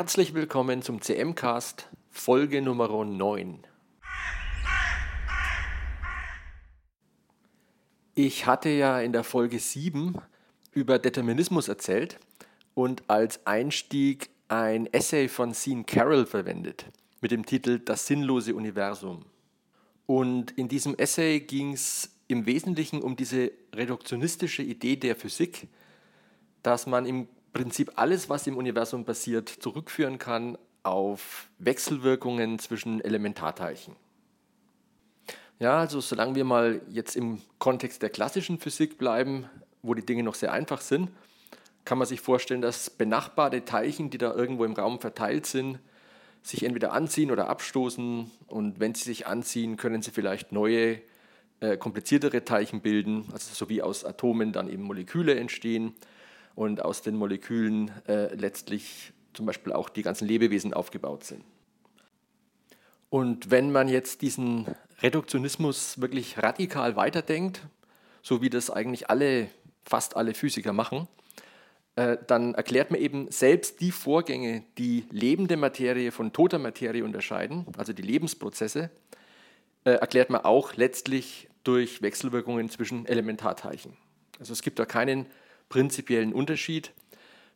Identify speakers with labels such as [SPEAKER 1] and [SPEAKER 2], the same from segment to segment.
[SPEAKER 1] Herzlich willkommen zum CM-Cast, Folge Nummer 9. Ich hatte ja in der Folge 7 über Determinismus erzählt und als Einstieg ein Essay von Sean Carroll verwendet mit dem Titel Das sinnlose Universum. Und in diesem Essay ging es im Wesentlichen um diese reduktionistische Idee der Physik, dass man im Prinzip alles, was im Universum passiert, zurückführen kann auf Wechselwirkungen zwischen Elementarteilchen. Ja, also solange wir mal jetzt im Kontext der klassischen Physik bleiben, wo die Dinge noch sehr einfach sind, kann man sich vorstellen, dass benachbarte Teilchen, die da irgendwo im Raum verteilt sind, sich entweder anziehen oder abstoßen. Und wenn sie sich anziehen, können sie vielleicht neue, äh, kompliziertere Teilchen bilden, also so wie aus Atomen dann eben Moleküle entstehen und aus den Molekülen äh, letztlich zum Beispiel auch die ganzen Lebewesen aufgebaut sind. Und wenn man jetzt diesen Reduktionismus wirklich radikal weiterdenkt, so wie das eigentlich alle, fast alle Physiker machen, äh, dann erklärt man eben selbst die Vorgänge, die lebende Materie von toter Materie unterscheiden, also die Lebensprozesse, äh, erklärt man auch letztlich durch Wechselwirkungen zwischen Elementarteilchen. Also es gibt da keinen prinzipiellen Unterschied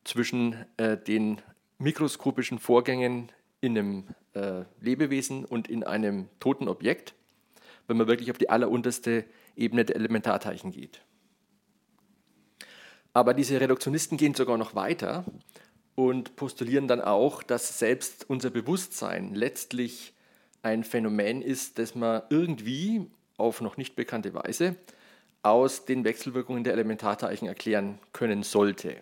[SPEAKER 1] zwischen äh, den mikroskopischen Vorgängen in einem äh, Lebewesen und in einem toten Objekt, wenn man wirklich auf die allerunterste Ebene der Elementarteilchen geht. Aber diese Reduktionisten gehen sogar noch weiter und postulieren dann auch, dass selbst unser Bewusstsein letztlich ein Phänomen ist, das man irgendwie auf noch nicht bekannte Weise aus den Wechselwirkungen der Elementarteilchen erklären können sollte.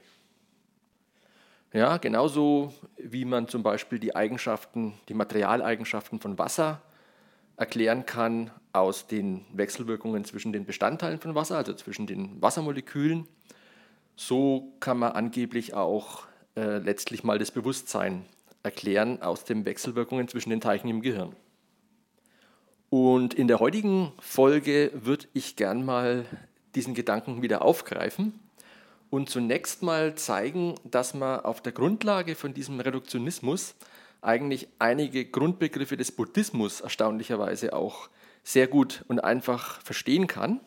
[SPEAKER 1] Ja, genauso wie man zum Beispiel die Eigenschaften, die Materialeigenschaften von Wasser erklären kann aus den Wechselwirkungen zwischen den Bestandteilen von Wasser, also zwischen den Wassermolekülen. So kann man angeblich auch äh, letztlich mal das Bewusstsein erklären aus den Wechselwirkungen zwischen den Teilchen im Gehirn. Und in der heutigen Folge würde ich gern mal diesen Gedanken wieder aufgreifen und zunächst mal zeigen, dass man auf der Grundlage von diesem Reduktionismus eigentlich einige Grundbegriffe des Buddhismus erstaunlicherweise auch sehr gut und einfach verstehen kann,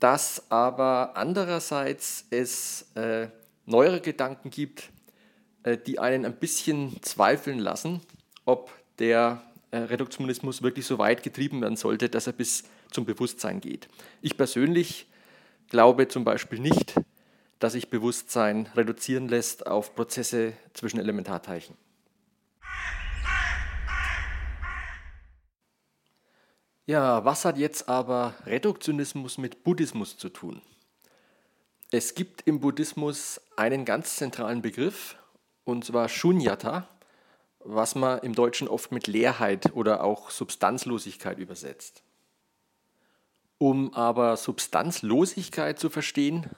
[SPEAKER 1] dass aber andererseits es äh, neuere Gedanken gibt, äh, die einen ein bisschen zweifeln lassen, ob der Reduktionismus wirklich so weit getrieben werden sollte, dass er bis zum Bewusstsein geht. Ich persönlich glaube zum Beispiel nicht, dass sich Bewusstsein reduzieren lässt auf Prozesse zwischen Elementarteilchen. Ja, was hat jetzt aber Reduktionismus mit Buddhismus zu tun? Es gibt im Buddhismus einen ganz zentralen Begriff, und zwar Shunyata, was man im Deutschen oft mit Leerheit oder auch Substanzlosigkeit übersetzt. Um aber Substanzlosigkeit zu verstehen,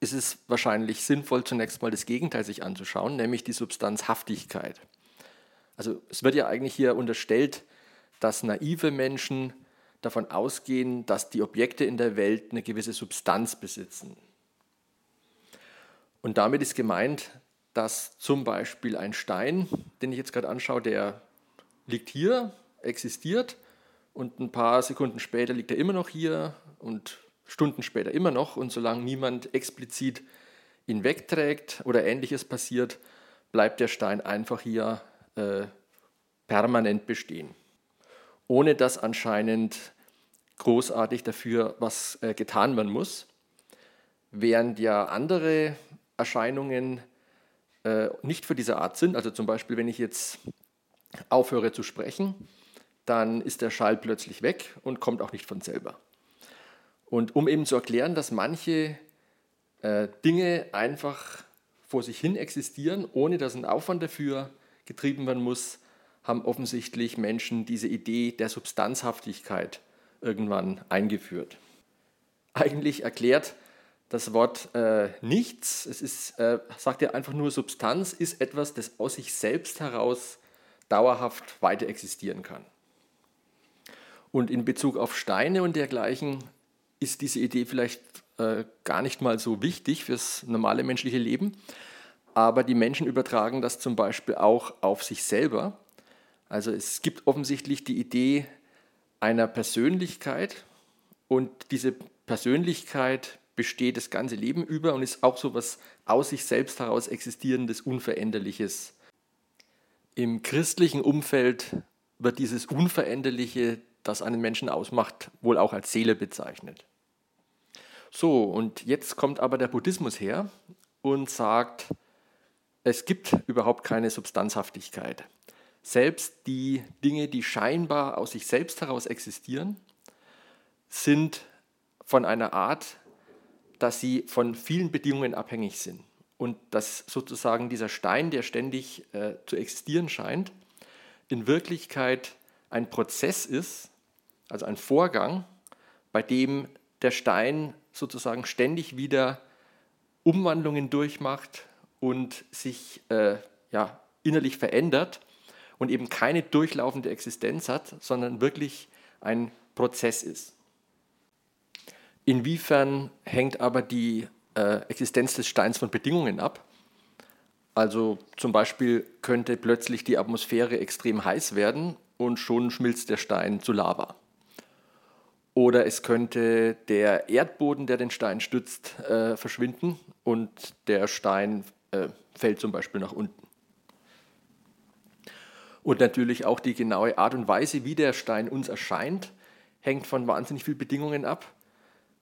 [SPEAKER 1] ist es wahrscheinlich sinnvoll, zunächst mal das Gegenteil sich anzuschauen, nämlich die Substanzhaftigkeit. Also es wird ja eigentlich hier unterstellt, dass naive Menschen davon ausgehen, dass die Objekte in der Welt eine gewisse Substanz besitzen. Und damit ist gemeint, dass zum Beispiel ein Stein, den ich jetzt gerade anschaue, der liegt hier, existiert und ein paar Sekunden später liegt er immer noch hier und Stunden später immer noch. Und solange niemand explizit ihn wegträgt oder ähnliches passiert, bleibt der Stein einfach hier äh, permanent bestehen. Ohne dass anscheinend großartig dafür was äh, getan werden muss. Während ja andere Erscheinungen äh, nicht für diese Art sind, also zum Beispiel, wenn ich jetzt aufhöre zu sprechen, dann ist der Schall plötzlich weg und kommt auch nicht von selber. Und um eben zu erklären, dass manche äh, Dinge einfach vor sich hin existieren, ohne dass ein Aufwand dafür getrieben werden muss, haben offensichtlich Menschen diese Idee der Substanzhaftigkeit irgendwann eingeführt. Eigentlich erklärt das Wort äh, nichts, es ist, äh, sagt ja einfach nur, Substanz ist etwas, das aus sich selbst heraus dauerhaft weiter existieren kann. Und in Bezug auf Steine und dergleichen ist diese Idee vielleicht äh, gar nicht mal so wichtig fürs normale menschliche Leben. aber die Menschen übertragen das zum Beispiel auch auf sich selber. Also es gibt offensichtlich die Idee einer Persönlichkeit und diese Persönlichkeit besteht das ganze Leben über und ist auch so etwas aus sich selbst heraus existierendes, Unveränderliches. Im christlichen Umfeld wird dieses Unveränderliche, das einen Menschen ausmacht, wohl auch als Seele bezeichnet. So, und jetzt kommt aber der Buddhismus her und sagt, es gibt überhaupt keine Substanzhaftigkeit. Selbst die Dinge, die scheinbar aus sich selbst heraus existieren, sind von einer Art, dass sie von vielen Bedingungen abhängig sind. Und dass sozusagen dieser Stein, der ständig äh, zu existieren scheint, in Wirklichkeit ein Prozess ist, also ein Vorgang, bei dem der Stein sozusagen ständig wieder Umwandlungen durchmacht und sich äh, ja, innerlich verändert und eben keine durchlaufende Existenz hat, sondern wirklich ein Prozess ist. Inwiefern hängt aber die äh, Existenz des Steins von Bedingungen ab? Also zum Beispiel könnte plötzlich die Atmosphäre extrem heiß werden und schon schmilzt der Stein zu Lava. Oder es könnte der Erdboden, der den Stein stützt, äh, verschwinden und der Stein äh, fällt zum Beispiel nach unten. Und natürlich auch die genaue Art und Weise, wie der Stein uns erscheint, hängt von wahnsinnig vielen Bedingungen ab.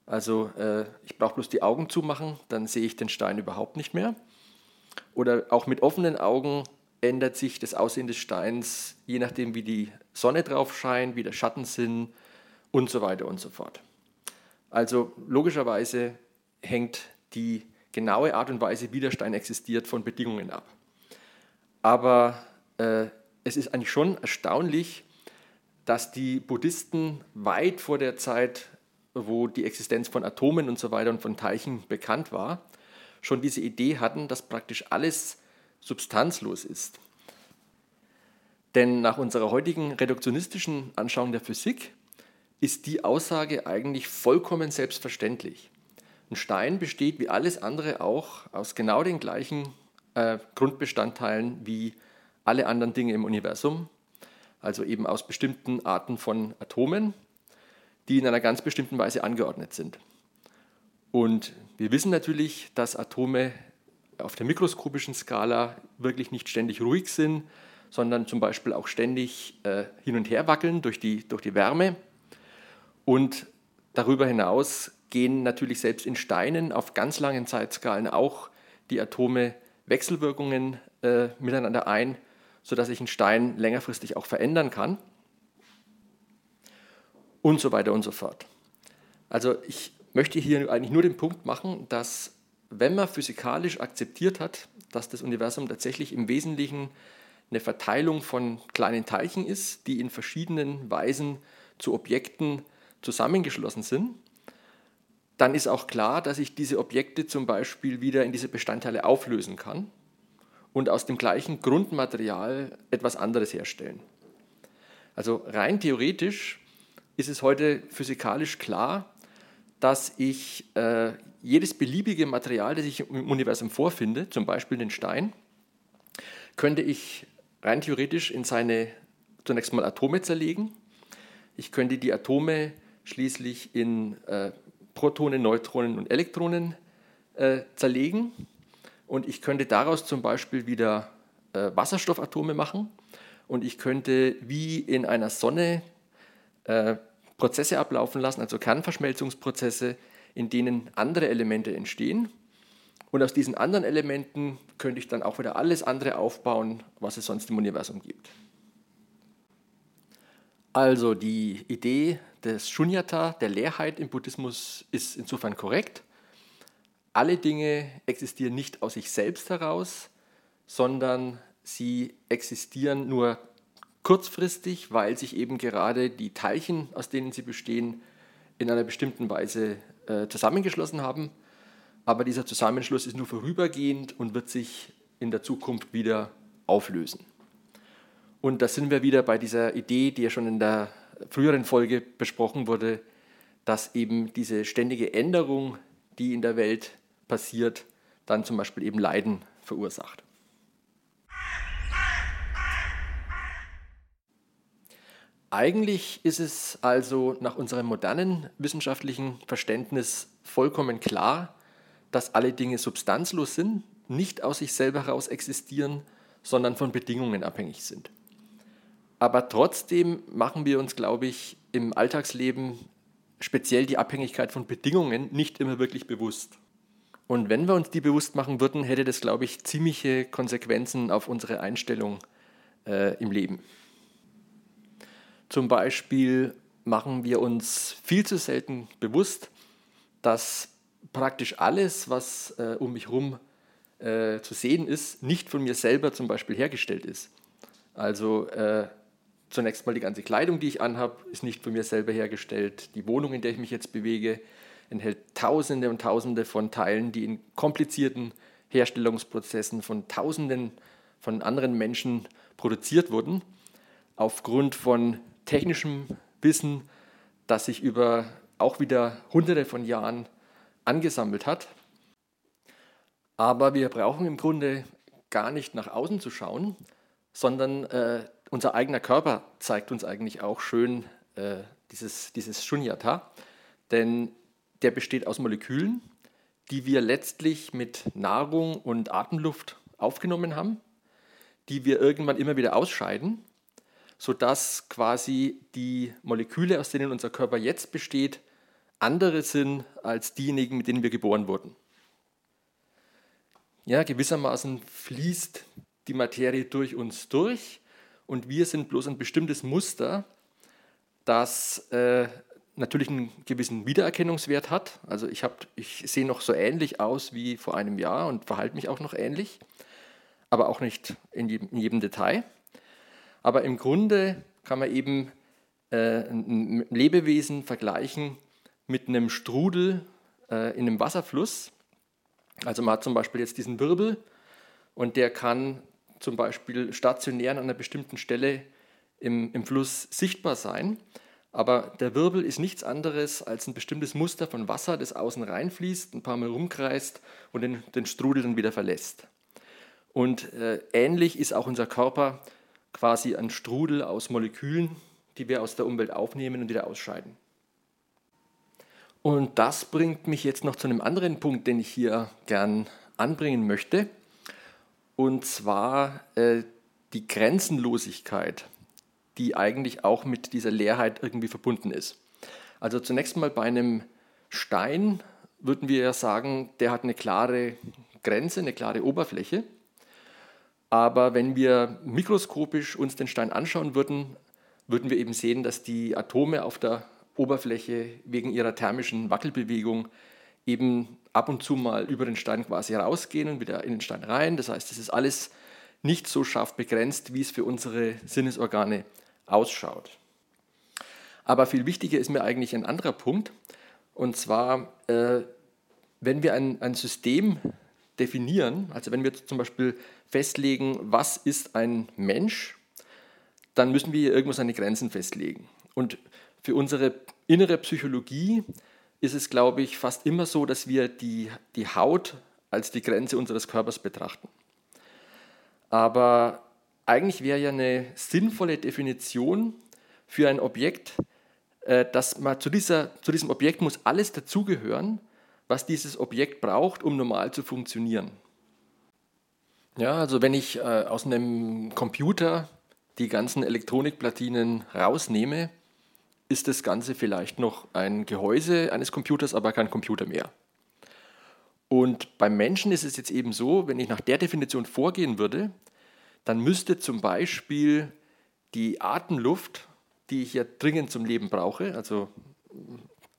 [SPEAKER 1] Also äh, ich brauche bloß die Augen zumachen, dann sehe ich den Stein überhaupt nicht mehr. Oder auch mit offenen Augen ändert sich das Aussehen des Steins, je nachdem, wie die Sonne drauf scheint, wie der Schatten sind und so weiter und so fort. Also logischerweise hängt die genaue Art und Weise, wie der Stein existiert, von Bedingungen ab. Aber äh, es ist eigentlich schon erstaunlich, dass die Buddhisten weit vor der Zeit, wo die Existenz von Atomen und so weiter und von Teilchen bekannt war, schon diese Idee hatten, dass praktisch alles substanzlos ist. Denn nach unserer heutigen reduktionistischen Anschauung der Physik ist die Aussage eigentlich vollkommen selbstverständlich. Ein Stein besteht wie alles andere auch aus genau den gleichen äh, Grundbestandteilen wie alle anderen Dinge im Universum, also eben aus bestimmten Arten von Atomen, die in einer ganz bestimmten Weise angeordnet sind. Und wir wissen natürlich, dass Atome auf der mikroskopischen Skala wirklich nicht ständig ruhig sind, sondern zum Beispiel auch ständig äh, hin und her wackeln durch die, durch die Wärme. Und darüber hinaus gehen natürlich selbst in Steinen auf ganz langen Zeitskalen auch die Atome Wechselwirkungen äh, miteinander ein, sodass sich ein Stein längerfristig auch verändern kann. Und so weiter und so fort. Also ich möchte hier eigentlich nur den Punkt machen, dass wenn man physikalisch akzeptiert hat, dass das Universum tatsächlich im Wesentlichen eine Verteilung von kleinen Teilchen ist, die in verschiedenen Weisen zu Objekten zusammengeschlossen sind, dann ist auch klar, dass ich diese Objekte zum Beispiel wieder in diese Bestandteile auflösen kann und aus dem gleichen Grundmaterial etwas anderes herstellen. Also rein theoretisch ist es heute physikalisch klar, dass ich äh, jedes beliebige Material, das ich im Universum vorfinde, zum Beispiel den Stein, könnte ich rein theoretisch in seine zunächst mal Atome zerlegen. Ich könnte die Atome schließlich in äh, Protonen, Neutronen und Elektronen äh, zerlegen und ich könnte daraus zum Beispiel wieder äh, Wasserstoffatome machen und ich könnte wie in einer Sonne äh, Prozesse ablaufen lassen, also Kernverschmelzungsprozesse, in denen andere Elemente entstehen. Und aus diesen anderen Elementen könnte ich dann auch wieder alles andere aufbauen, was es sonst im Universum gibt. Also die Idee des Shunyata, der Leerheit im Buddhismus, ist insofern korrekt. Alle Dinge existieren nicht aus sich selbst heraus, sondern sie existieren nur kurzfristig, weil sich eben gerade die Teilchen, aus denen sie bestehen, in einer bestimmten Weise äh, zusammengeschlossen haben. Aber dieser Zusammenschluss ist nur vorübergehend und wird sich in der Zukunft wieder auflösen. Und da sind wir wieder bei dieser Idee, die ja schon in der früheren Folge besprochen wurde, dass eben diese ständige Änderung, die in der Welt passiert, dann zum Beispiel eben Leiden verursacht. Eigentlich ist es also nach unserem modernen wissenschaftlichen Verständnis vollkommen klar, dass alle Dinge substanzlos sind, nicht aus sich selber heraus existieren, sondern von Bedingungen abhängig sind. Aber trotzdem machen wir uns, glaube ich, im Alltagsleben speziell die Abhängigkeit von Bedingungen nicht immer wirklich bewusst. Und wenn wir uns die bewusst machen würden, hätte das, glaube ich, ziemliche Konsequenzen auf unsere Einstellung äh, im Leben. Zum Beispiel machen wir uns viel zu selten bewusst, dass praktisch alles, was äh, um mich herum äh, zu sehen ist, nicht von mir selber zum Beispiel hergestellt ist. Also äh, zunächst mal die ganze Kleidung, die ich anhabe, ist nicht von mir selber hergestellt. Die Wohnung, in der ich mich jetzt bewege, enthält Tausende und Tausende von Teilen, die in komplizierten Herstellungsprozessen von Tausenden von anderen Menschen produziert wurden, aufgrund von technischem Wissen, das sich über auch wieder Hunderte von Jahren angesammelt hat. Aber wir brauchen im Grunde gar nicht nach außen zu schauen, sondern äh, unser eigener Körper zeigt uns eigentlich auch schön äh, dieses, dieses Shunyata, denn der besteht aus Molekülen, die wir letztlich mit Nahrung und Atemluft aufgenommen haben, die wir irgendwann immer wieder ausscheiden, sodass quasi die Moleküle, aus denen unser Körper jetzt besteht, andere sind als diejenigen, mit denen wir geboren wurden. Ja, gewissermaßen fließt die Materie durch uns durch und wir sind bloß ein bestimmtes Muster, das äh, natürlich einen gewissen Wiedererkennungswert hat. Also ich, ich sehe noch so ähnlich aus wie vor einem Jahr und verhalte mich auch noch ähnlich, aber auch nicht in jedem, in jedem Detail. Aber im Grunde kann man eben äh, ein Lebewesen vergleichen mit einem Strudel äh, in einem Wasserfluss. Also man hat zum Beispiel jetzt diesen Wirbel und der kann zum Beispiel stationär an einer bestimmten Stelle im, im Fluss sichtbar sein. Aber der Wirbel ist nichts anderes als ein bestimmtes Muster von Wasser, das außen reinfließt, ein paar Mal rumkreist und den, den Strudel dann wieder verlässt. Und äh, ähnlich ist auch unser Körper quasi ein Strudel aus Molekülen, die wir aus der Umwelt aufnehmen und wieder ausscheiden. Und das bringt mich jetzt noch zu einem anderen Punkt, den ich hier gern anbringen möchte und zwar äh, die Grenzenlosigkeit, die eigentlich auch mit dieser Leerheit irgendwie verbunden ist. Also zunächst mal bei einem Stein würden wir ja sagen, der hat eine klare Grenze, eine klare Oberfläche. Aber wenn wir mikroskopisch uns den Stein anschauen würden, würden wir eben sehen, dass die Atome auf der Oberfläche wegen ihrer thermischen Wackelbewegung eben ab und zu mal über den Stein quasi rausgehen und wieder in den Stein rein. Das heißt, es ist alles nicht so scharf begrenzt, wie es für unsere Sinnesorgane ausschaut. Aber viel wichtiger ist mir eigentlich ein anderer Punkt. Und zwar, äh, wenn wir ein, ein System definieren, also wenn wir zum Beispiel festlegen, was ist ein Mensch, dann müssen wir irgendwo seine Grenzen festlegen. Und für unsere innere Psychologie ist es, glaube ich, fast immer so, dass wir die, die Haut als die Grenze unseres Körpers betrachten. Aber eigentlich wäre ja eine sinnvolle Definition für ein Objekt, äh, dass man zu, dieser, zu diesem Objekt muss alles dazugehören, was dieses Objekt braucht, um normal zu funktionieren. Ja, also wenn ich äh, aus einem Computer die ganzen Elektronikplatinen rausnehme, ist das Ganze vielleicht noch ein Gehäuse eines Computers, aber kein Computer mehr. Und beim Menschen ist es jetzt eben so, wenn ich nach der Definition vorgehen würde, dann müsste zum Beispiel die Atemluft, die ich ja dringend zum Leben brauche, also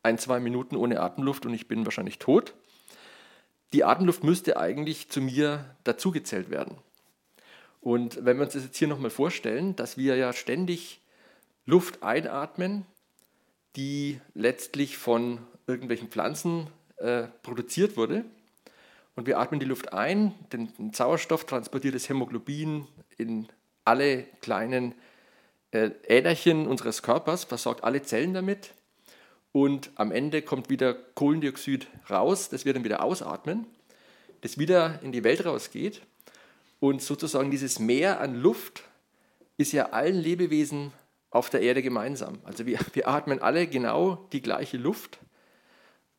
[SPEAKER 1] ein, zwei Minuten ohne Atemluft und ich bin wahrscheinlich tot, die Atemluft müsste eigentlich zu mir dazugezählt werden. Und wenn wir uns das jetzt hier nochmal vorstellen, dass wir ja ständig Luft einatmen die letztlich von irgendwelchen Pflanzen äh, produziert wurde. Und wir atmen die Luft ein, den, Sauerstoff transportiert das Hämoglobin in alle kleinen äh, Äderchen unseres Körpers, versorgt alle Zellen damit. Und am Ende kommt wieder Kohlendioxid raus, das wir dann wieder ausatmen, das wieder in die Welt rausgeht. Und sozusagen dieses Meer an Luft ist ja allen Lebewesen auf der Erde gemeinsam. Also wir, wir atmen alle genau die gleiche Luft,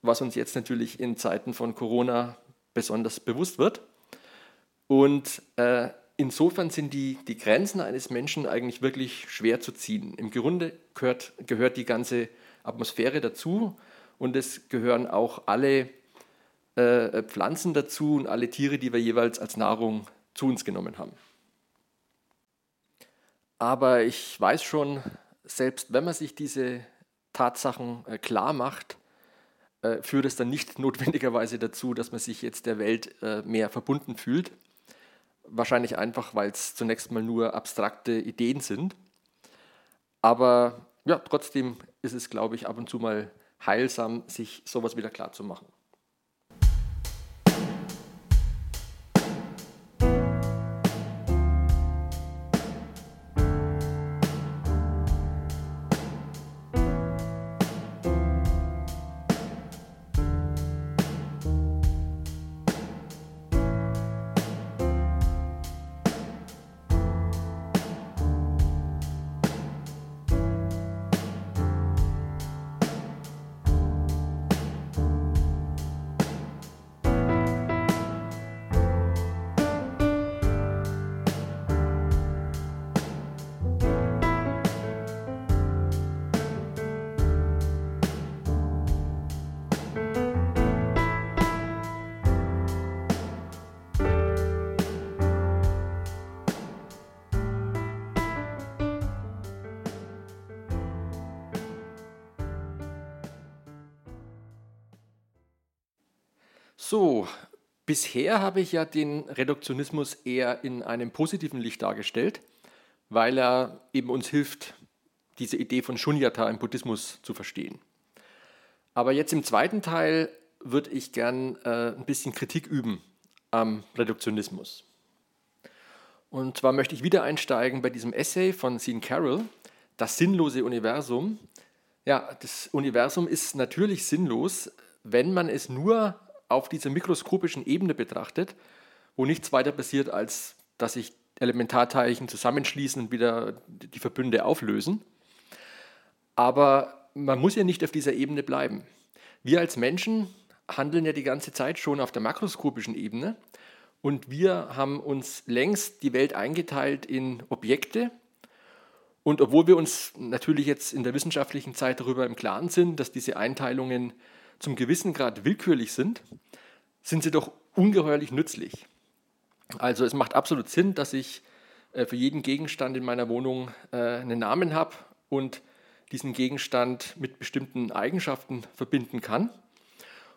[SPEAKER 1] was uns jetzt natürlich in Zeiten von Corona besonders bewusst wird. Und äh, insofern sind die, die Grenzen eines Menschen eigentlich wirklich schwer zu ziehen. Im Grunde gehört, gehört die ganze Atmosphäre dazu und es gehören auch alle äh, Pflanzen dazu und alle Tiere, die wir jeweils als Nahrung zu uns genommen haben. Aber ich weiß schon, selbst wenn man sich diese Tatsachen äh, klar macht, äh, führt es dann nicht notwendigerweise dazu, dass man sich jetzt der Welt äh, mehr verbunden fühlt. Wahrscheinlich einfach, weil es zunächst mal nur abstrakte Ideen sind. Aber ja, trotzdem ist es, glaube ich, ab und zu mal heilsam, sich sowas wieder klar zu machen. Bisher habe ich ja den Reduktionismus eher in einem positiven Licht dargestellt, weil er eben uns hilft, diese Idee von Shunyata im Buddhismus zu verstehen. Aber jetzt im zweiten Teil würde ich gern äh, ein bisschen Kritik üben am Reduktionismus. Und zwar möchte ich wieder einsteigen bei diesem Essay von Sean Carroll, Das sinnlose Universum. Ja, das Universum ist natürlich sinnlos, wenn man es nur auf dieser mikroskopischen Ebene betrachtet, wo nichts weiter passiert, als dass sich Elementarteilchen zusammenschließen und wieder die Verbünde auflösen. Aber man muss ja nicht auf dieser Ebene bleiben. Wir als Menschen handeln ja die ganze Zeit schon auf der makroskopischen Ebene und wir haben uns längst die Welt eingeteilt in Objekte. Und obwohl wir uns natürlich jetzt in der wissenschaftlichen Zeit darüber im Klaren sind, dass diese Einteilungen zum gewissen Grad willkürlich sind, sind sie doch ungeheuerlich nützlich. Also es macht absolut Sinn, dass ich äh, für jeden Gegenstand in meiner Wohnung äh, einen Namen habe und diesen Gegenstand mit bestimmten Eigenschaften verbinden kann.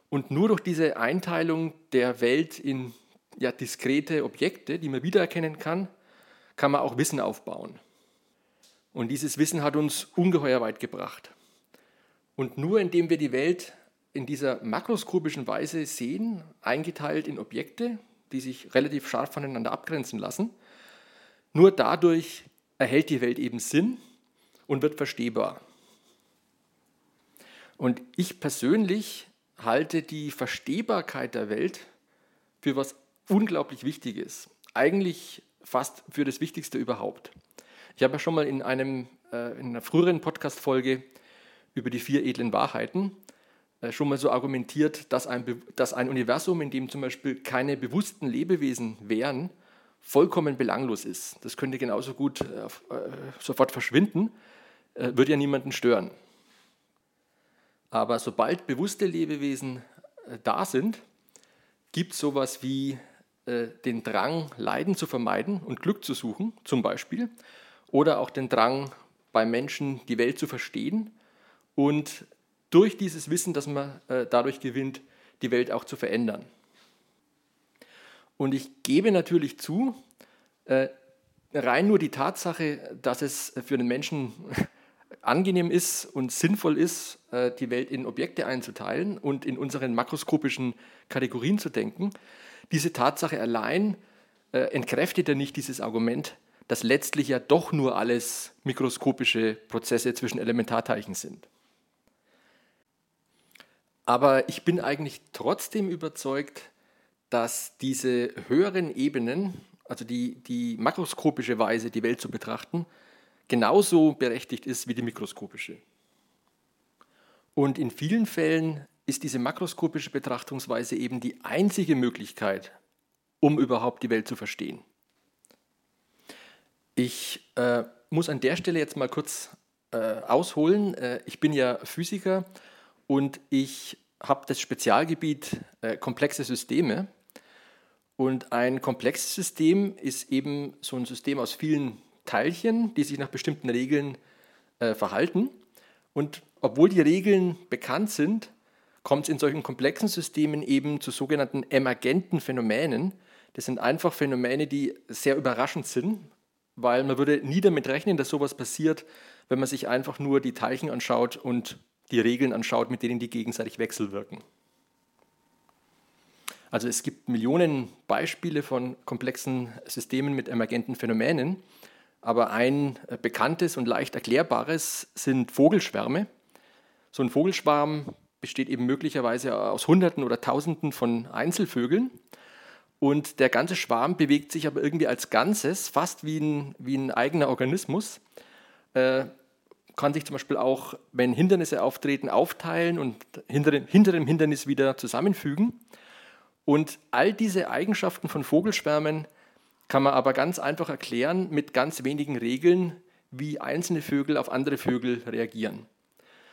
[SPEAKER 1] Und nur durch diese Einteilung der Welt in ja, diskrete Objekte, die man wiedererkennen kann, kann man auch Wissen aufbauen. Und dieses Wissen hat uns ungeheuer weit gebracht. Und nur indem wir die Welt in dieser makroskopischen Weise sehen, eingeteilt in Objekte, die sich relativ scharf voneinander abgrenzen lassen. Nur dadurch erhält die Welt eben Sinn und wird verstehbar. Und ich persönlich halte die Verstehbarkeit der Welt für was unglaublich Wichtiges. Eigentlich fast für das Wichtigste überhaupt. Ich habe ja schon mal in, einem, äh, in einer früheren Podcast-Folge über die vier edlen Wahrheiten schon mal so argumentiert, dass ein, dass ein Universum, in dem zum Beispiel keine bewussten Lebewesen wären, vollkommen belanglos ist. Das könnte genauso gut äh, äh sofort verschwinden, äh, würde ja niemanden stören. Aber sobald bewusste Lebewesen äh, da sind, gibt es sowas wie äh, den Drang, Leiden zu vermeiden und Glück zu suchen, zum Beispiel, oder auch den Drang, bei Menschen die Welt zu verstehen und durch dieses Wissen, das man äh, dadurch gewinnt, die Welt auch zu verändern. Und ich gebe natürlich zu, äh, rein nur die Tatsache, dass es für den Menschen angenehm ist und sinnvoll ist, äh, die Welt in Objekte einzuteilen und in unseren makroskopischen Kategorien zu denken, diese Tatsache allein entkräftet ja nicht dieses Argument, dass letztlich ja doch nur alles mikroskopische Prozesse zwischen Elementarteilchen sind. Aber ich bin eigentlich trotzdem überzeugt, dass diese höheren Ebenen, also die, die makroskopische Weise, die Welt zu betrachten, genauso berechtigt ist wie die mikroskopische. Und in vielen Fällen ist diese makroskopische Betrachtungsweise eben die einzige Möglichkeit, um überhaupt die Welt zu verstehen. Ich äh, muss an der Stelle jetzt mal kurz äh, ausholen. Äh, ich bin ja Physiker und ich habe das Spezialgebiet äh, komplexe Systeme. Und ein komplexes System ist eben so ein System aus vielen Teilchen, die sich nach bestimmten Regeln äh, verhalten. Und obwohl die Regeln bekannt sind, kommt es in solchen komplexen Systemen eben zu sogenannten emergenten Phänomenen. Das sind einfach Phänomene, die sehr überraschend sind, weil man würde nie damit rechnen, dass sowas passiert, wenn man sich einfach nur die Teilchen anschaut und die Regeln anschaut, mit denen die gegenseitig wechselwirken. Also es gibt Millionen Beispiele von komplexen Systemen mit emergenten Phänomenen, aber ein bekanntes und leicht erklärbares sind Vogelschwärme. So ein Vogelschwarm besteht eben möglicherweise aus Hunderten oder Tausenden von Einzelvögeln und der ganze Schwarm bewegt sich aber irgendwie als Ganzes, fast wie ein, wie ein eigener Organismus. Äh, kann sich zum Beispiel auch, wenn Hindernisse auftreten, aufteilen und hinter dem, hinter dem Hindernis wieder zusammenfügen. Und all diese Eigenschaften von Vogelschwärmen kann man aber ganz einfach erklären mit ganz wenigen Regeln, wie einzelne Vögel auf andere Vögel reagieren.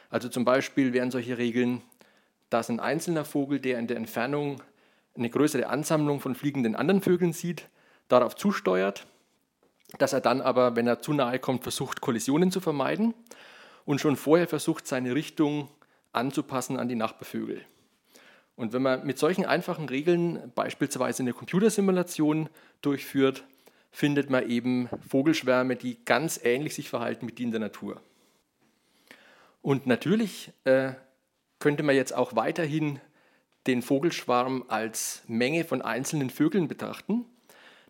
[SPEAKER 1] Also zum Beispiel wären solche Regeln, dass ein einzelner Vogel, der in der Entfernung eine größere Ansammlung von fliegenden anderen Vögeln sieht, darauf zusteuert, dass er dann aber, wenn er zu nahe kommt, versucht, Kollisionen zu vermeiden und schon vorher versucht, seine Richtung anzupassen an die Nachbarvögel. Und wenn man mit solchen einfachen Regeln beispielsweise eine Computersimulation durchführt, findet man eben Vogelschwärme, die ganz ähnlich sich verhalten wie die in der Natur. Und natürlich äh, könnte man jetzt auch weiterhin den Vogelschwarm als Menge von einzelnen Vögeln betrachten.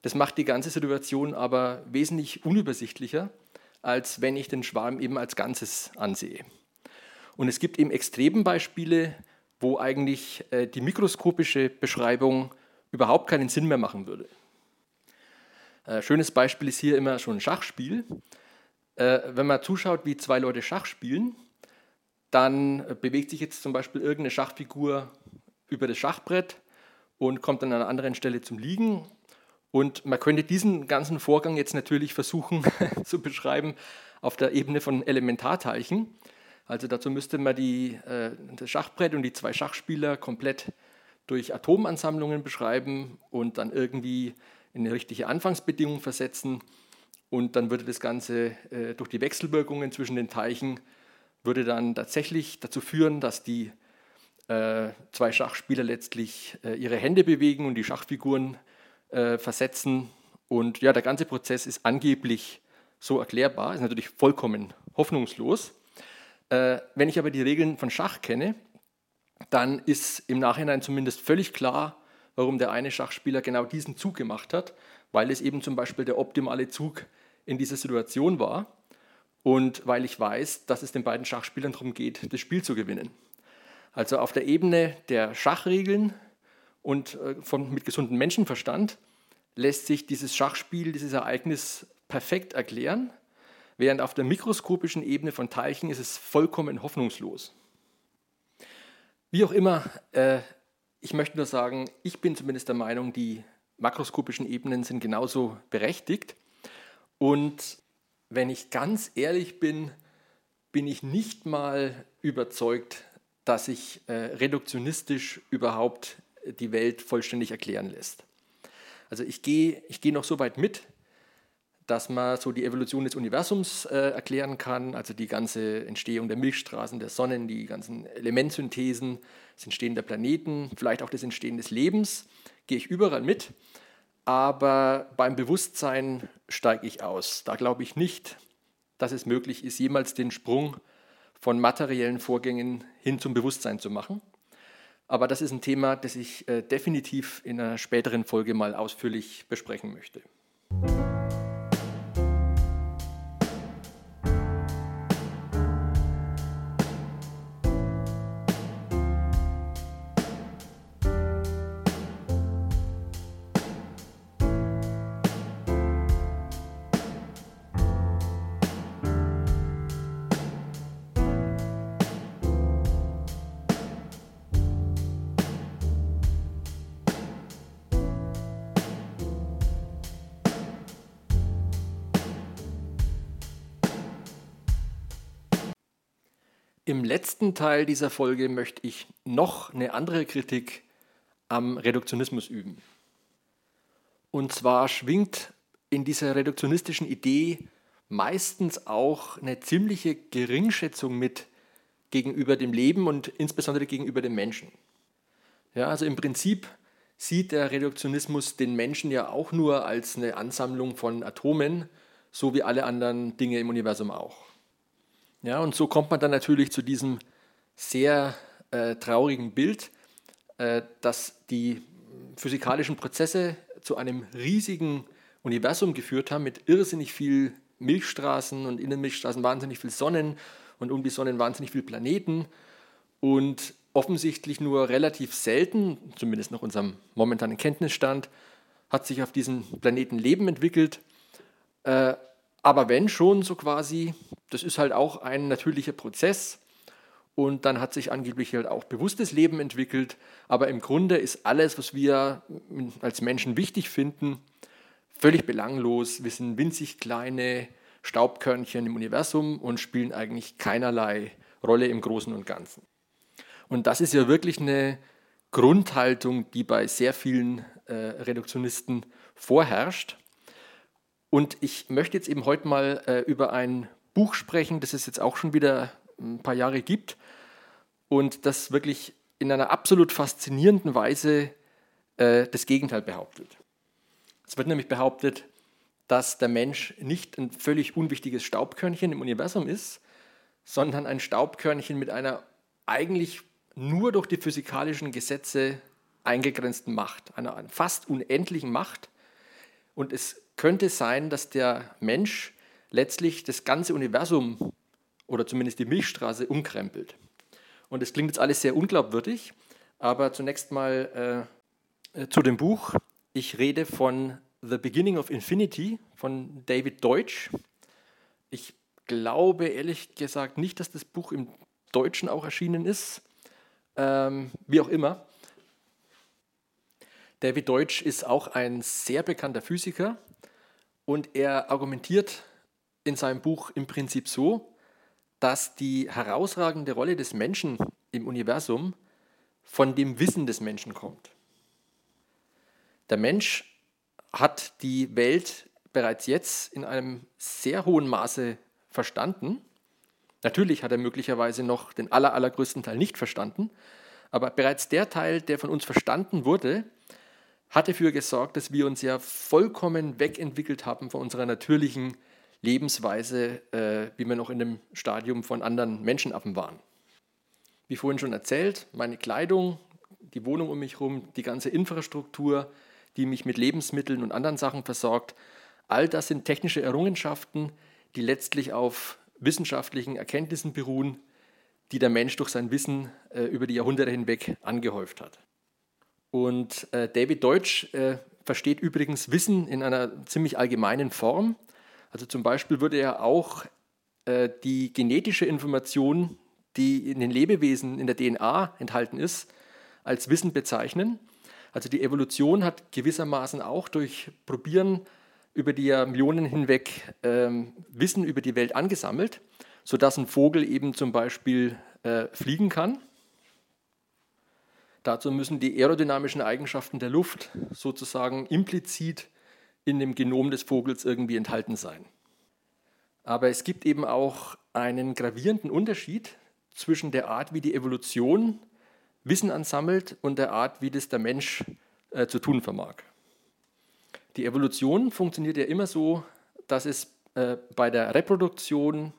[SPEAKER 1] Das macht die ganze Situation aber wesentlich unübersichtlicher, als wenn ich den Schwarm eben als Ganzes ansehe. Und es gibt eben Extrembeispiele, wo eigentlich äh, die mikroskopische Beschreibung überhaupt keinen Sinn mehr machen würde. Äh, schönes Beispiel ist hier immer schon ein Schachspiel. Äh, wenn man zuschaut, wie zwei Leute Schach spielen, dann bewegt sich jetzt zum Beispiel irgendeine Schachfigur über das Schachbrett und kommt an einer anderen Stelle zum Liegen. Und man könnte diesen ganzen Vorgang jetzt natürlich versuchen zu beschreiben auf der Ebene von Elementarteilchen. Also dazu müsste man die, äh, das Schachbrett und die zwei Schachspieler komplett durch Atomansammlungen beschreiben und dann irgendwie in eine richtige Anfangsbedingung versetzen. Und dann würde das Ganze äh, durch die Wechselwirkungen zwischen den Teilchen würde dann tatsächlich dazu führen, dass die äh, zwei Schachspieler letztlich äh, ihre Hände bewegen und die Schachfiguren äh, versetzen. Und ja, der ganze Prozess ist angeblich so erklärbar, ist natürlich vollkommen hoffnungslos. Äh, wenn ich aber die Regeln von Schach kenne, dann ist im Nachhinein zumindest völlig klar, warum der eine Schachspieler genau diesen Zug gemacht hat, weil es eben zum Beispiel der optimale Zug in dieser Situation war und weil ich weiß, dass es den beiden Schachspielern darum geht, das Spiel zu gewinnen. Also auf der Ebene der Schachregeln und äh, von, mit gesundem Menschenverstand lässt sich dieses Schachspiel, dieses Ereignis perfekt erklären während auf der mikroskopischen Ebene von Teilchen ist es vollkommen hoffnungslos. Wie auch immer, äh, ich möchte nur sagen, ich bin zumindest der Meinung, die makroskopischen Ebenen sind genauso berechtigt. Und wenn ich ganz ehrlich bin, bin ich nicht mal überzeugt, dass sich äh, reduktionistisch überhaupt die Welt vollständig erklären lässt. Also ich gehe ich geh noch so weit mit, dass man so die Evolution des Universums äh, erklären kann, also die ganze Entstehung der Milchstraßen, der Sonnen, die ganzen Elementsynthesen, das Entstehen der Planeten, vielleicht auch das Entstehen des Lebens, gehe ich überall mit. Aber beim Bewusstsein steige ich aus. Da glaube ich nicht, dass es möglich ist, jemals den Sprung von materiellen Vorgängen hin zum Bewusstsein zu machen. Aber das ist ein Thema, das ich äh, definitiv in einer späteren Folge mal ausführlich besprechen möchte. Im letzten Teil dieser Folge möchte ich noch eine andere Kritik am Reduktionismus üben. Und zwar schwingt in dieser reduktionistischen Idee meistens auch eine ziemliche Geringschätzung mit gegenüber dem Leben und insbesondere gegenüber dem Menschen. Ja, also im Prinzip sieht der Reduktionismus den Menschen ja auch nur als eine Ansammlung von Atomen, so wie alle anderen Dinge im Universum auch. Ja, und so kommt man dann natürlich zu diesem sehr äh, traurigen Bild, äh, dass die physikalischen Prozesse zu einem riesigen Universum geführt haben mit irrsinnig viel Milchstraßen und in den Milchstraßen wahnsinnig viel Sonnen und um die Sonnen wahnsinnig viele Planeten und offensichtlich nur relativ selten, zumindest nach unserem momentanen Kenntnisstand, hat sich auf diesem Planeten Leben entwickelt. Äh, aber wenn schon so quasi, das ist halt auch ein natürlicher Prozess. Und dann hat sich angeblich halt auch bewusstes Leben entwickelt. Aber im Grunde ist alles, was wir als Menschen wichtig finden, völlig belanglos. Wir sind winzig kleine Staubkörnchen im Universum und spielen eigentlich keinerlei Rolle im Großen und Ganzen. Und das ist ja wirklich eine Grundhaltung, die bei sehr vielen äh, Reduktionisten vorherrscht. Und ich möchte jetzt eben heute mal äh, über ein Buch sprechen, das es jetzt auch schon wieder ein paar Jahre gibt und das wirklich in einer absolut faszinierenden Weise äh, das Gegenteil behauptet. Es wird nämlich behauptet, dass der Mensch nicht ein völlig unwichtiges Staubkörnchen im Universum ist, sondern ein Staubkörnchen mit einer eigentlich nur durch die physikalischen Gesetze eingegrenzten Macht, einer fast unendlichen Macht. Und es könnte sein, dass der Mensch letztlich das ganze Universum oder zumindest die Milchstraße umkrempelt. Und es klingt jetzt alles sehr unglaubwürdig, aber zunächst mal äh, äh, zu dem Buch. Ich rede von The Beginning of Infinity von David Deutsch. Ich glaube ehrlich gesagt nicht, dass das Buch im Deutschen auch erschienen ist. Ähm, wie auch immer. David Deutsch ist auch ein sehr bekannter Physiker und er argumentiert in seinem Buch im Prinzip so, dass die herausragende Rolle des Menschen im Universum von dem Wissen des Menschen kommt. Der Mensch hat die Welt bereits jetzt in einem sehr hohen Maße verstanden. Natürlich hat er möglicherweise noch den aller, allergrößten Teil nicht verstanden, aber bereits der Teil, der von uns verstanden wurde, hat dafür gesorgt, dass wir uns ja vollkommen wegentwickelt haben von unserer natürlichen Lebensweise, äh, wie wir noch in dem Stadium von anderen Menschenaffen waren. Wie vorhin schon erzählt, meine Kleidung, die Wohnung um mich herum, die ganze Infrastruktur, die mich mit Lebensmitteln und anderen Sachen versorgt, all das sind technische Errungenschaften, die letztlich auf wissenschaftlichen Erkenntnissen beruhen, die der Mensch durch sein Wissen äh, über die Jahrhunderte hinweg angehäuft hat. Und äh, David Deutsch äh, versteht übrigens Wissen in einer ziemlich allgemeinen Form. Also zum Beispiel würde er auch äh, die genetische Information, die in den Lebewesen in der DNA enthalten ist, als Wissen bezeichnen. Also die Evolution hat gewissermaßen auch durch Probieren über die Millionen hinweg ähm, Wissen über die Welt angesammelt, sodass ein Vogel eben zum Beispiel äh, fliegen kann Dazu müssen die aerodynamischen Eigenschaften der Luft sozusagen implizit in dem Genom des Vogels irgendwie enthalten sein. Aber es gibt eben auch einen gravierenden Unterschied zwischen der Art, wie die Evolution Wissen ansammelt und der Art, wie das der Mensch äh, zu tun vermag. Die Evolution funktioniert ja immer so, dass es äh, bei der Reproduktion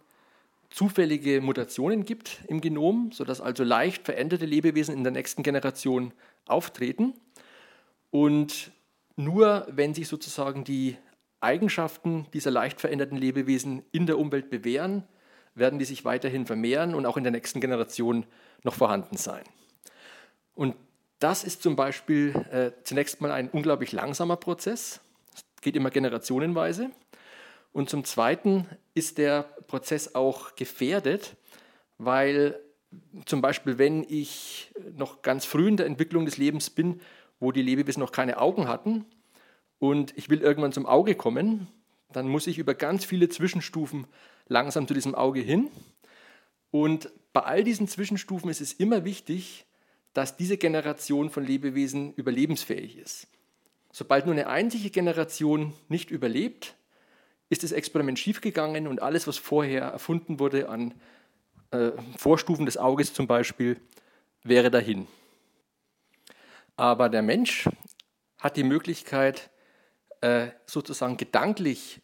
[SPEAKER 1] zufällige Mutationen gibt im Genom, sodass also leicht veränderte Lebewesen in der nächsten Generation auftreten. Und nur wenn sich sozusagen die Eigenschaften dieser leicht veränderten Lebewesen in der Umwelt bewähren, werden die sich weiterhin vermehren und auch in der nächsten Generation noch vorhanden sein. Und das ist zum Beispiel äh, zunächst mal ein unglaublich langsamer Prozess. Es geht immer generationenweise. Und zum Zweiten ist der Prozess auch gefährdet, weil zum Beispiel, wenn ich noch ganz früh in der Entwicklung des Lebens bin, wo die Lebewesen noch keine Augen hatten und ich will irgendwann zum Auge kommen, dann muss ich über ganz viele Zwischenstufen langsam zu diesem Auge hin. Und bei all diesen Zwischenstufen ist es immer wichtig, dass diese Generation von Lebewesen überlebensfähig ist. Sobald nur eine einzige Generation nicht überlebt, ist das Experiment schiefgegangen und alles, was vorher erfunden wurde an äh, Vorstufen des Auges zum Beispiel, wäre dahin. Aber der Mensch hat die Möglichkeit, äh, sozusagen gedanklich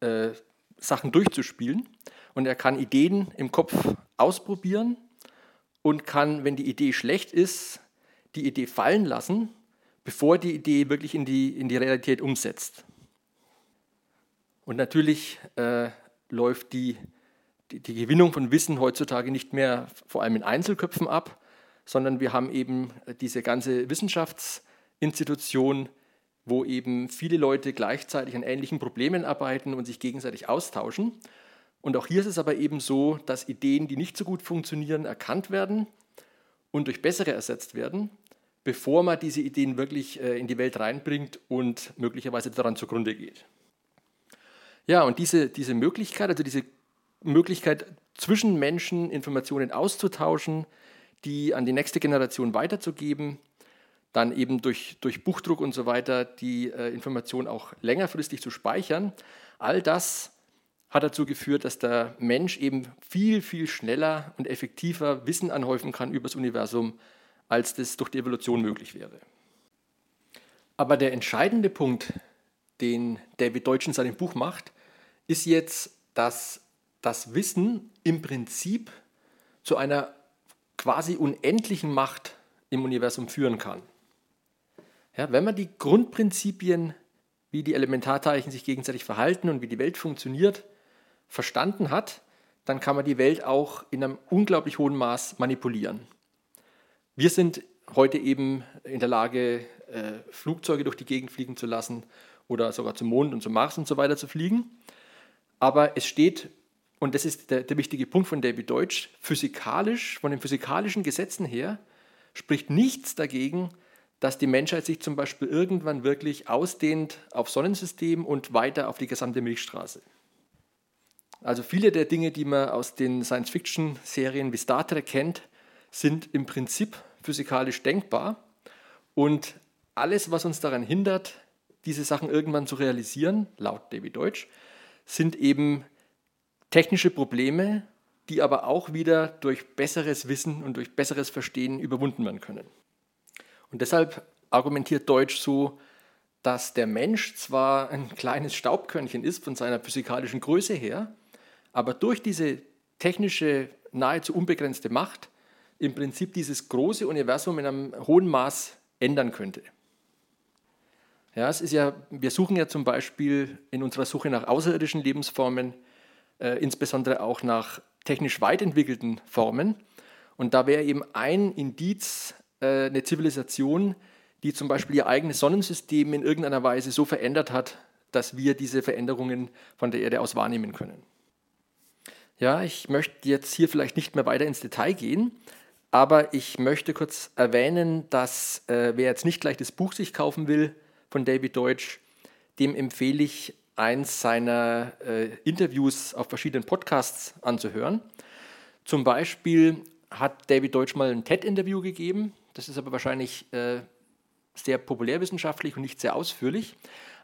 [SPEAKER 1] äh, Sachen durchzuspielen und er kann Ideen im Kopf ausprobieren und kann, wenn die Idee schlecht ist, die Idee fallen lassen, bevor die Idee wirklich in die, in die Realität umsetzt. Und natürlich äh, läuft die, die, die Gewinnung von Wissen heutzutage nicht mehr vor allem in Einzelköpfen ab, sondern wir haben eben diese ganze Wissenschaftsinstitution, wo eben viele Leute gleichzeitig an ähnlichen Problemen arbeiten und sich gegenseitig austauschen. Und auch hier ist es aber eben so, dass Ideen, die nicht so gut funktionieren, erkannt werden und durch bessere ersetzt werden, bevor man diese Ideen wirklich äh, in die Welt reinbringt und möglicherweise daran zugrunde geht. Ja, und diese, diese Möglichkeit, also diese Möglichkeit zwischen Menschen Informationen auszutauschen, die an die nächste Generation weiterzugeben, dann eben durch, durch Buchdruck und so weiter die äh, Information auch längerfristig zu speichern, all das hat dazu geführt, dass der Mensch eben viel, viel schneller und effektiver Wissen anhäufen kann über das Universum, als das durch die Evolution möglich wäre. Aber der entscheidende Punkt, den David Deutsch in seinem Buch macht, ist jetzt, dass das Wissen im Prinzip zu einer quasi unendlichen Macht im Universum führen kann. Ja, wenn man die Grundprinzipien, wie die Elementarteilchen sich gegenseitig verhalten und wie die Welt funktioniert, verstanden hat, dann kann man die Welt auch in einem unglaublich hohen Maß manipulieren. Wir sind heute eben in der Lage, äh, Flugzeuge durch die Gegend fliegen zu lassen oder sogar zum Mond und zum Mars und so weiter zu fliegen. Aber es steht, und das ist der, der wichtige Punkt von David Deutsch, physikalisch, von den physikalischen Gesetzen her, spricht nichts dagegen, dass die Menschheit sich zum Beispiel irgendwann wirklich ausdehnt auf Sonnensystem und weiter auf die gesamte Milchstraße. Also viele der Dinge, die man aus den Science-Fiction-Serien wie Star Trek kennt, sind im Prinzip physikalisch denkbar. Und alles, was uns daran hindert, diese Sachen irgendwann zu realisieren, laut David Deutsch, sind eben technische Probleme, die aber auch wieder durch besseres Wissen und durch besseres Verstehen überwunden werden können. Und deshalb argumentiert Deutsch so, dass der Mensch zwar ein kleines Staubkörnchen ist von seiner physikalischen Größe her, aber durch diese technische, nahezu unbegrenzte Macht im Prinzip dieses große Universum in einem hohen Maß ändern könnte. Ja, es ist ja, wir suchen ja zum Beispiel in unserer Suche nach außerirdischen Lebensformen, äh, insbesondere auch nach technisch weit entwickelten Formen. Und da wäre eben ein Indiz äh, eine Zivilisation, die zum Beispiel ihr eigenes Sonnensystem in irgendeiner Weise so verändert hat, dass wir diese Veränderungen von der Erde aus wahrnehmen können. Ja, ich möchte jetzt hier vielleicht nicht mehr weiter ins Detail gehen, aber ich möchte kurz erwähnen, dass äh, wer jetzt nicht gleich das Buch sich kaufen will von David Deutsch, dem empfehle ich eins seiner äh, Interviews auf verschiedenen Podcasts anzuhören. Zum Beispiel hat David Deutsch mal ein TED-Interview gegeben. Das ist aber wahrscheinlich äh, sehr populärwissenschaftlich und nicht sehr ausführlich.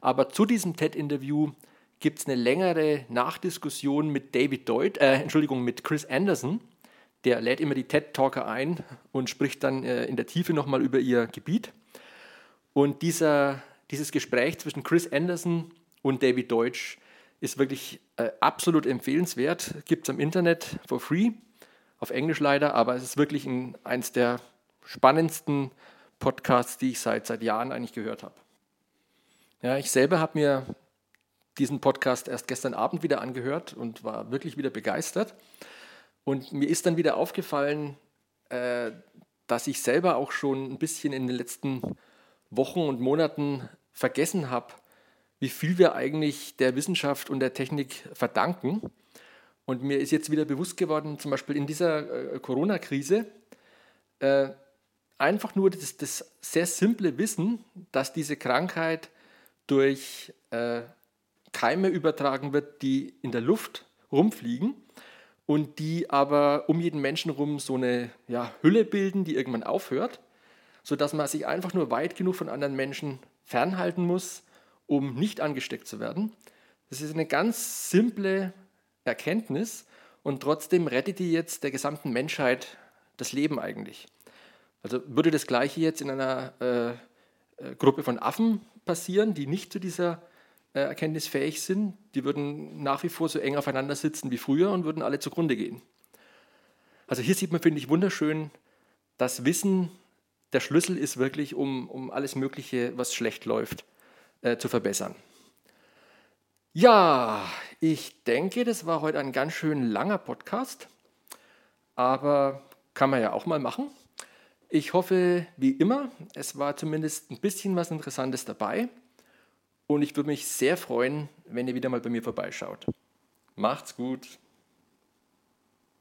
[SPEAKER 1] Aber zu diesem TED-Interview gibt es eine längere Nachdiskussion mit David Deutsch, äh, Entschuldigung, mit Chris Anderson. Der lädt immer die TED-Talker ein und spricht dann äh, in der Tiefe nochmal über ihr Gebiet. Und dieser, dieses Gespräch zwischen Chris Anderson und David Deutsch ist wirklich äh, absolut empfehlenswert. Gibt es am Internet for free, auf Englisch leider, aber es ist wirklich ein, eins der spannendsten Podcasts, die ich seit, seit Jahren eigentlich gehört habe. Ja, ich selber habe mir diesen Podcast erst gestern Abend wieder angehört und war wirklich wieder begeistert. Und mir ist dann wieder aufgefallen, äh, dass ich selber auch schon ein bisschen in den letzten Wochen und Monaten vergessen habe, wie viel wir eigentlich der Wissenschaft und der Technik verdanken. Und mir ist jetzt wieder bewusst geworden, zum Beispiel in dieser äh, Corona-Krise, äh, einfach nur das, das, sehr simple Wissen, dass diese Krankheit durch äh, Keime übertragen wird, die in der Luft rumfliegen und die aber um jeden Menschen rum so eine ja, Hülle bilden, die irgendwann aufhört, sodass man sich einfach nur weit genug von anderen Menschen fernhalten muss, um nicht angesteckt zu werden. Das ist eine ganz simple Erkenntnis und trotzdem rettet die jetzt der gesamten Menschheit das Leben eigentlich. Also würde das gleiche jetzt in einer äh, äh Gruppe von Affen passieren, die nicht zu dieser äh, Erkenntnis fähig sind, die würden nach wie vor so eng aufeinander sitzen wie früher und würden alle zugrunde gehen. Also hier sieht man, finde ich, wunderschön, dass Wissen der Schlüssel ist wirklich, um, um alles Mögliche, was schlecht läuft, äh, zu verbessern. Ja, ich denke, das war heute ein ganz schön langer Podcast, aber kann man ja auch mal machen. Ich hoffe, wie immer, es war zumindest ein bisschen was Interessantes dabei und ich würde mich sehr freuen, wenn ihr wieder mal bei mir vorbeischaut. Macht's gut!